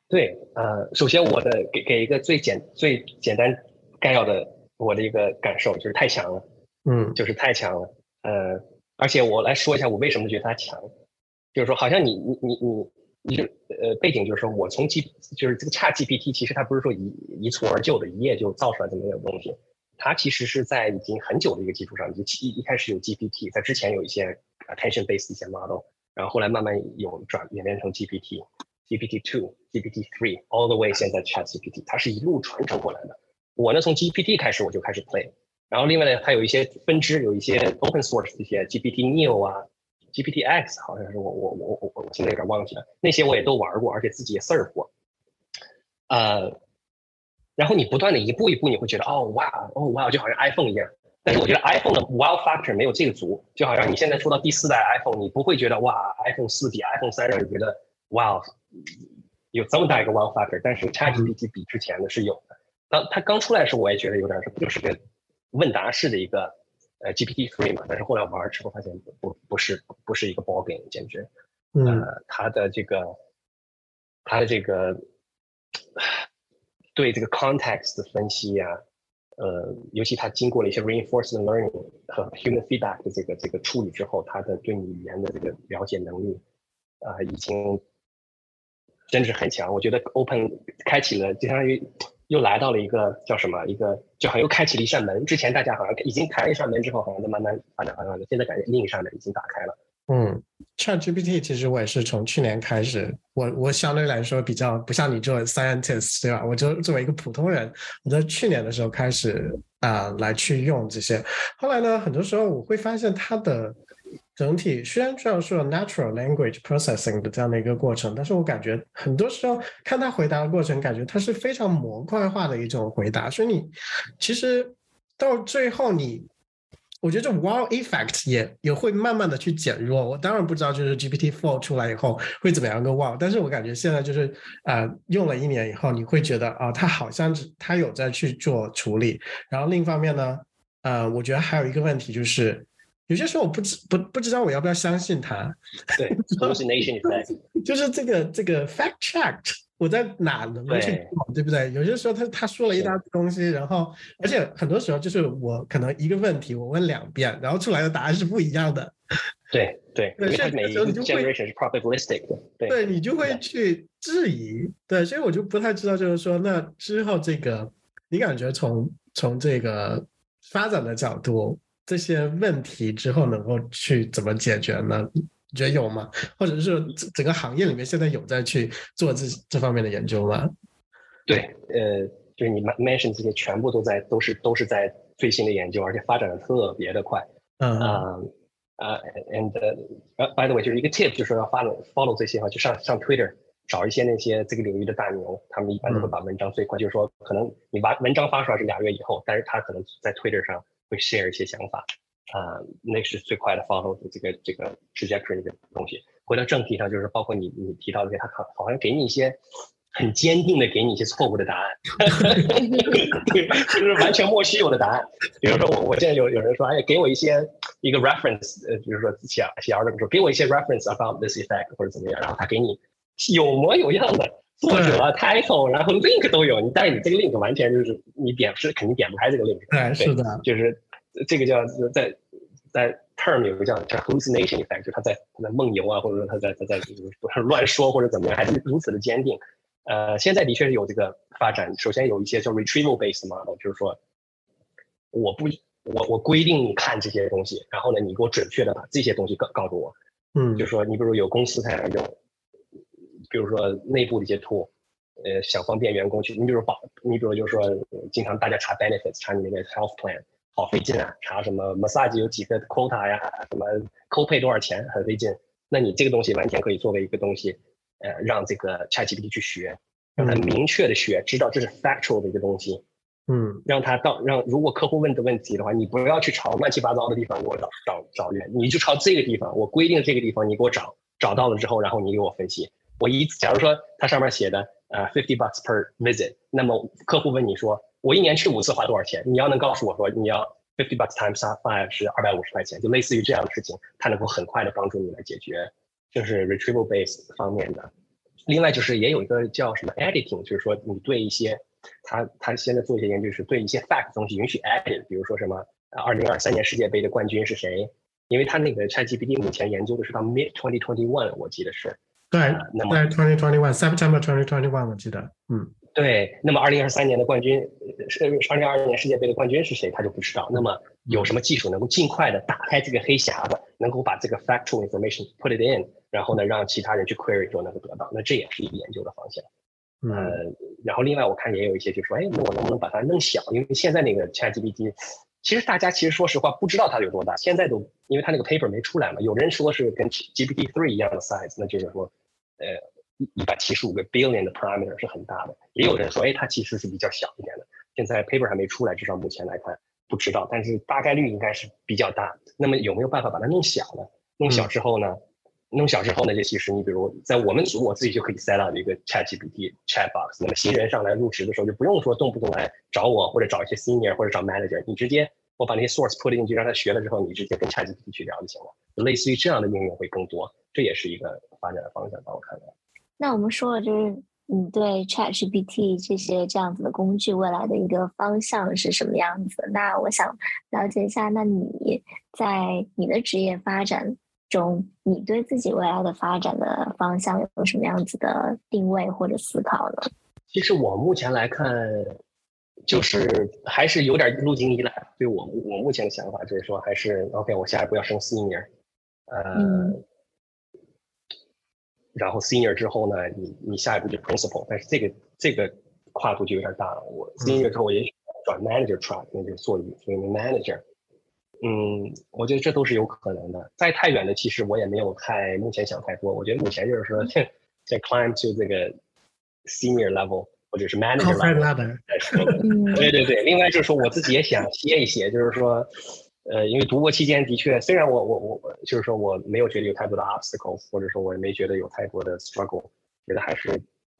对，呃，首先我的给给一个最简最简单概要的。我的一个感受就是太强了，嗯，就是太强了，呃，而且我来说一下我为什么觉得它强，就是说好像你你你你你就呃背景就是说我从 G 就是这个 Chat GPT 其实它不是说一一蹴而就的，一夜就造出来这么一个东西，它其实是在已经很久的一个基础上，就一一开始有 GPT，在之前有一些 attention based 一些 model，然后后来慢慢有转演变成 GPT。GPT two、GPT three all the way 现在 Chat GPT，它是一路传承过来的。我呢从 GPT 开始我就开始 play，然后另外呢它有一些分支，有一些 open source 这些 GPT Neo 啊、GPT X 好像是我我我我我现在有点忘记了，那些我也都玩过，而且自己也 serve 过。呃，然后你不断的一步一步，你会觉得哦哇哦哇，就好像 iPhone 一样。但是我觉得 iPhone 的 wow factor 没有这个足，就好像你现在说到第四代 iPhone，你不会觉得哇 iPhone 四比 iPhone 三让你觉得哇。有这么大一个 wow factor，但是 ChatGPT 比之前的是有的。当它刚出来的时候，我也觉得有点是不就是个问答式的一个呃 GPT three 嘛。但是后来玩之后发现不不是不是一个 ball game，简直。呃，它的这个它的这个对这个 context 的分析呀，呃，尤其它经过了一些 reinforcement learning 和 human feedback 的这个这个处理之后，它的对你语言的这个了解能力啊，已经。真是很强，我觉得 Open 开启了，就相当于又来到了一个叫什么？一个就好像又开启了一扇门。之前大家好像已经开了一扇门之后，好像在慢慢发展发展。现在感觉另一扇门已经打开了。嗯，ChatGPT 其实我也是从去年开始，我我相对来说比较不像你这种 scientist 对吧？我就作为一个普通人，我在去年的时候开始啊来去用这些。后来呢，很多时候我会发现它的。整体虽然这样说 natural language processing 的这样的一个过程，但是我感觉很多时候看他回答的过程，感觉他是非常模块化的一种回答，所以你其实到最后你，我觉得这 wow effect 也也会慢慢的去减弱。我当然不知道就是 GPT four 出来以后会怎么样个 wow，但是我感觉现在就是呃用了一年以后，你会觉得啊，它好像是它有在去做处理。然后另一方面呢，呃，我觉得还有一个问题就是。有些时候我不知不不知道我要不要相信他，对，*laughs* *laughs* 就是这个这个 fact checked，我在哪能够去对不对？有些时候他他说了一大堆东西，然后而且很多时候就是我可能一个问题我问两遍，然后出来的答案是不一样的。对 *laughs* 对，因为每一个 generation 是 probabilistic 的，对，你就会去质疑。对，所以我就不太知道，就是说那之后这个，你感觉从从这个发展的角度。这些问题之后能够去怎么解决呢？你觉得有吗？或者是整整个行业里面现在有在去做这这方面的研究吗？对，呃，就是你 mention 这些全部都在都是都是在最新的研究，而且发展的特别的快。嗯啊啊，and 呃，by the way，就是一个 tip，就是说要 follow follow 这些哈，就上上 Twitter 找一些那些这个领域的大牛，他们一般都会把文章最快，就是说可能你把文章发出来是俩月以后，但是他可能在 Twitter 上。会 share 一些想法，啊，那是最快的 follow 这个这个 trajectory 的东西。回到正题上，就是包括你你提到的，他好好像给你一些很坚定的给你一些错误的答案，*laughs* 就是完全莫须有的答案。比如说我我现在有有人说，哎，给我一些一个 reference，呃，比如说写写 article 说给我一些 reference about this effect 或者怎么样，然后他给你有模有样的作者 title，然后 link 都有，你但是你这个 link 完全就是你点是肯定点不开这个 link，对，是的，就是。这个叫在在 term 有个叫叫 hallucination effect，就他在他在梦游啊，或者说他在他在 *laughs* 乱说或者怎么样，还是如此的坚定。呃，现在的确是有这个发展。首先有一些叫 retrieval based model，就是说我不我我规定你看这些东西，然后呢，你给我准确的把这些东西告告诉我。嗯，就说你比如有公司才能用，比如说内部的一些 tool，呃，想方便员工去，你比如保，你比如就是说经常大家查 benefits，查你那个 health plan。好费劲啊！查什么 massage 有几个 quota 呀？什么 copay 多少钱？很费劲。那你这个东西完全可以作为一个东西，呃，让这个 ChatGPT 去学，让他明确的学，知道这是 factual 的一个东西。嗯，让他到让如果客户问的问题的话，你不要去朝乱七八糟的地方给我找找找人，你就朝这个地方，我规定这个地方你给我找，找到了之后，然后你给我分析。我一假如说它上面写的呃 fifty bucks per visit，那么客户问你说。我一年去五次花多少钱？你要能告诉我说你要 fifty bucks times five 是二百五十块钱，就类似于这样的事情，它能够很快的帮助你来解决，就是 retrieval base 方面的。另外就是也有一个叫什么 editing，就是说你对一些他他现在做一些研究是对一些 fact 东西允许 edit，比如说什么二零二三年世界杯的冠军是谁？因为他那个 ChatGPT 目前研究的是到 mid twenty twenty one，我记得是。对，那在 twenty twenty one September twenty twenty one，我记得，嗯。对，那么二零二三年的冠军是二零二二年世界杯的冠军是谁，他就不知道。那么有什么技术能够尽快的打开这个黑匣子，能够把这个 factual information put it in，然后呢，让其他人去 query 就能够得到。那这也是一个研究的方向。呃，然后另外我看也有一些就说，哎，那我能不能把它弄小？因为现在那个 ChatGPT，其实大家其实说实话不知道它有多大。现在都因为它那个 paper 没出来嘛，有人说是跟 GPT three 一样的 size，那就是说，呃，一百七十五个 billion 的 parameter 是很大的。也有人说，哎，它其实是比较小一点的。现在 paper 还没出来，至少目前来看不知道，但是大概率应该是比较大。那么有没有办法把它弄小呢？弄小之后呢？弄小之后呢，就其实你比如在我们组，我自己就可以 set up 一个 Chat GPT Chat box。那么新人上来入职的时候，就不用说动不动来找我，或者找一些 senior 或者找 manager，你直接我把那些 source put 进去，让他学了之后，你直接跟 Chat GPT 去聊就行了。类似于这样的应用会更多，这也是一个发展的方向，在我看来。那我们说了，就是你对 Chat GPT 这些这样子的工具未来的一个方向是什么样子？那我想了解一下，那你在你的职业发展。中，你对自己未来的发展的方向有什么样子的定位或者思考呢？其实我目前来看，就是还是有点路径依赖。对我我目前的想法就是说，还是 OK，我下一步要升 senior，呃，然后 senior 之后呢，你你下一步就 principal，但是这个这个跨度就有点大了。我 senior 之后我也许转 manager track，那就是做做一个 manager。嗯，我觉得这都是有可能的。再太远的，其实我也没有太目前想太多。我觉得目前就是说，在 climb to 这个 senior level 或者是 manager。对对对，另外就是说，我自己也想歇一歇，就是说，呃，因为读博期间的确，虽然我我我就是说我没有觉得有太多的 obstacles，或者说我也没觉得有太多的 struggle，觉得还是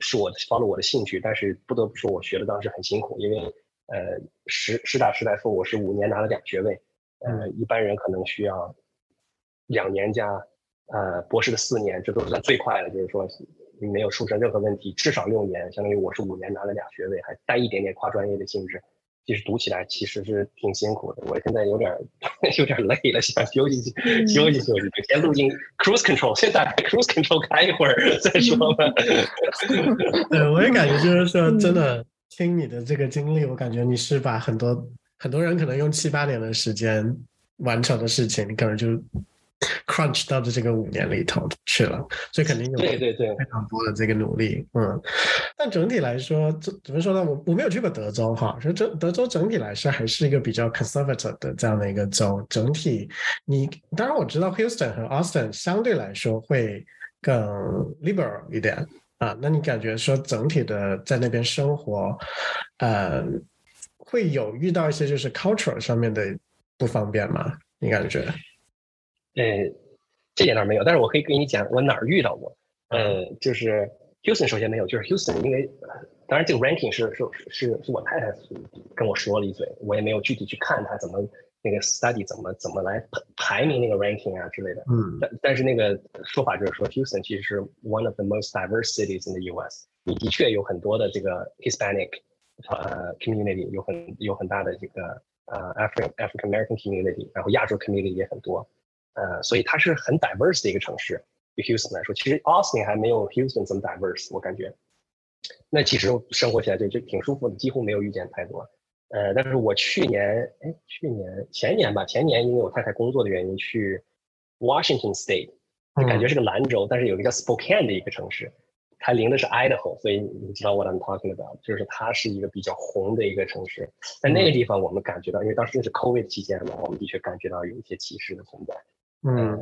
是我 follow 我的兴趣。但是不得不说，我学的当时很辛苦，因为呃，实实打实来说，我是五年拿了两学位。呃，一般人可能需要两年加呃博士的四年，这都算最快的。就是说，你没有出现任何问题，至少六年，相当于我是五年拿了俩学位，还带一点点跨专业的性质。其实读起来其实是挺辛苦的。我现在有点 *laughs* 有点累了，想休息休息休息。先录音 cruise control，先打开 cruise control 开一会儿再说吧。*laughs* 对，我也感觉就是说，真的听你的这个经历，我感觉你是把很多。很多人可能用七八年的时间完成的事情，你可能就 crunch 到的这个五年里头去了，所以肯定有对对对非常多的这个努力，嗯。但整体来说，怎怎么说呢？我我没有去过德州哈，说德德州整体来说还是一个比较 conservative 的这样的一个州。整体，你当然我知道 Houston 和 Austin 相对来说会更 liberal 一点啊。那你感觉说整体的在那边生活，呃？会有遇到一些就是 culture 上面的不方便吗？你感觉？呃，这点倒没有，但是我可以跟你讲我哪儿遇到过。呃，就是 Houston 首先没有，就是 Houston，因为当然这个 ranking 是是是是我太太跟我说了一嘴，我也没有具体去看他怎么那个 study 怎么怎么来排名那个 ranking 啊之类的。嗯。但但是那个说法就是说 Houston 其实是 one of the most diverse cities in the U.S.，你的确有很多的这个 Hispanic。呃，community 有很有很大的这个呃 African African American community，然后亚洲 community 也很多，呃，所以它是很 diverse 的一个城市。对 Houston 来说，其实 Austin 还没有 Houston 这么 diverse，我感觉。那其实生活起来就就挺舒服的，几乎没有遇见太多。呃，但是我去年，哎，去年前年吧，前年因为我太太工作的原因去 Washington State，感觉是个兰州，但是有一个叫 Spokane 的一个城市。它临的是 Idaho，所以你知道 what I'm talking about，就是它是一个比较红的一个城市。在那个地方，我们感觉到，因为当时是 COVID 期间嘛，我们的确感觉到有一些歧视的存在，嗯，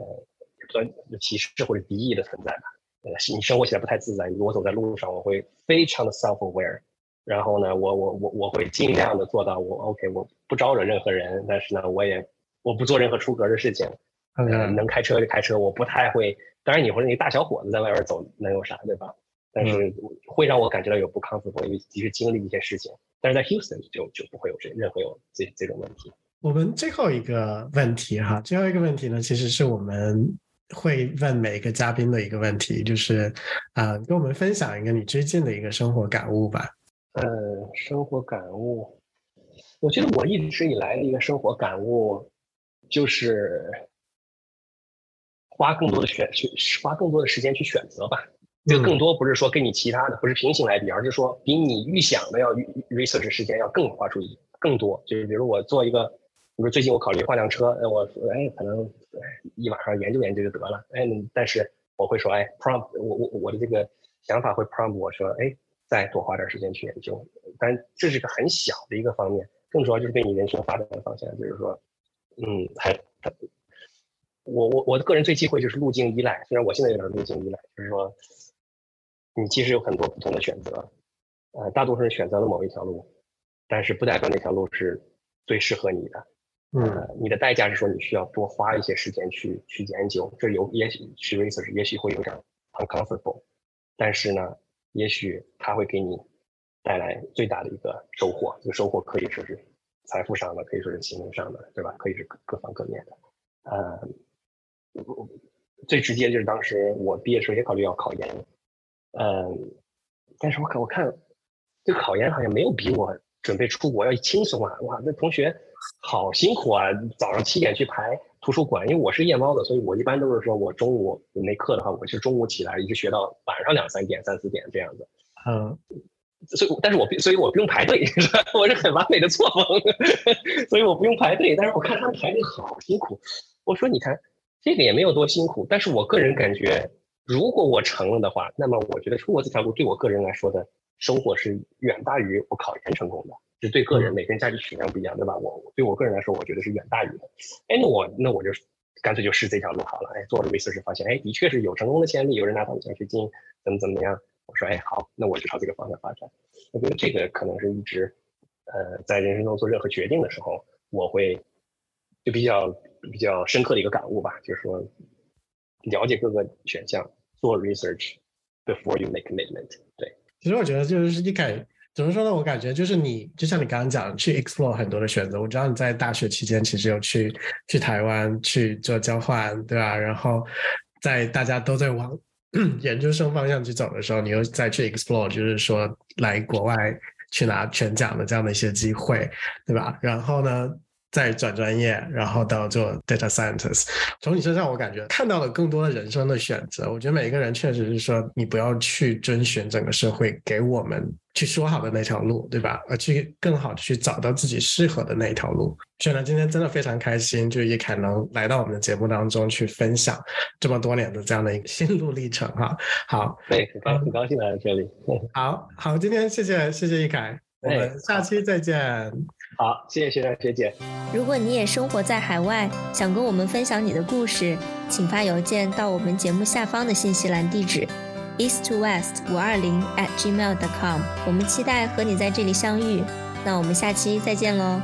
算歧视或者敌意的存在吧。呃，你生活起来不太自在。我走在路上，我会非常的 self-aware，然后呢，我我我我会尽量的做到我 OK，我不招惹任何人，但是呢，我也我不做任何出格的事情。嗯，能开车就开车，我不太会。当然，你或者你大小伙子在外边走，能有啥，对吧？但是会让我感觉到有不康复，因为的确经历一些事情。但是在 Houston 就就不会有这任何有这这种问题。我们最后一个问题哈，最后一个问题呢，其实是我们会问每一个嘉宾的一个问题，就是啊，跟我们分享一个你最近的一个生活感悟吧。呃，生活感悟，我觉得我一直以来的一个生活感悟，就是花更多的选去花更多的时间去选择吧。这个更多不是说跟你其他的不是平行来比，而是说比你预想的要 research 时间要更花出更多。就是比如我做一个，比如最近我考虑换辆车，哎我哎可能一晚上研究研究就得了，哎，但是我会说，哎，prompt 我我我的这个想法会 prompt 我说，哎，再多花点时间去研究。但这是个很小的一个方面，更主要就是对你人生发展的方向，就是说，嗯，还我我我的个人最忌讳就是路径依赖，虽然我现在有点路径依赖，就是说。你其实有很多不同的选择，呃，大多数人选择了某一条路，但是不代表那条路是最适合你的。嗯，你的代价是说你需要多花一些时间去去研究，这有也许去 research 也许会有点 uncomfortable，但是呢，也许它会给你带来最大的一个收获。这个收获可以说是财富上的，可以说是心灵上的，对吧？可以是各各方各面的。呃，最直接就是当时我毕业时候也考虑要考研。嗯，但是我看我看，这考研好像没有比我准备出国要轻松啊！哇，那同学好辛苦啊，早上七点去排图书馆，因为我是夜猫子，所以我一般都是说我中午没课的话，我是中午起来一直学到晚上两三点、三四点这样子。嗯，所以但是我所以我不用排队，*laughs* 我是很完美的作风，*laughs* 所以我不用排队。但是我看他们排队好辛苦，我说你看这个也没有多辛苦，但是我个人感觉。如果我成了的话，那么我觉得出国这条路对我个人来说的收获是远大于我考研成功的。就对个人每个人价值取向不一样，对吧？我对我个人来说，我觉得是远大于的。哎，那我那我就干脆就试这条路好了。哎，做了 research 发现，哎，的确是有成功的先例，有人拿到奖学金，怎么怎么样？我说，哎，好，那我就朝这个方向发展。我觉得这个可能是一直，呃，在人生中做任何决定的时候，我会就比较比较深刻的一个感悟吧，就是说了解各个选项。做 research before you make commitment。对，其实我觉得就是一开怎么说呢？我感觉就是你，就像你刚刚讲，去 explore 很多的选择。我知道你在大学期间其实有去去台湾去做交换，对吧？然后在大家都在往 *clears throat* 研究生方向去走的时候，你又再去 explore，就是说来国外去拿全奖的这样的一些机会，对吧？然后呢？再转专业，然后到做 data scientist。从你身上，我感觉看到了更多的人生的选择。我觉得每一个人确实是说，你不要去遵循整个社会给我们去说好的那条路，对吧？而去更好的去找到自己适合的那一条路。所以呢，今天真的非常开心，就叶凯能来到我们的节目当中去分享这么多年的这样的一个心路历程哈。好，对，很高很高兴来到这里。*laughs* 好好，今天谢谢谢谢叶凯，我们下期再见。好，谢谢学长学姐。如果你也生活在海外，想跟我们分享你的故事，请发邮件到我们节目下方的信息栏地址：east to west 五二零 at gmail dot com。我们期待和你在这里相遇。那我们下期再见喽。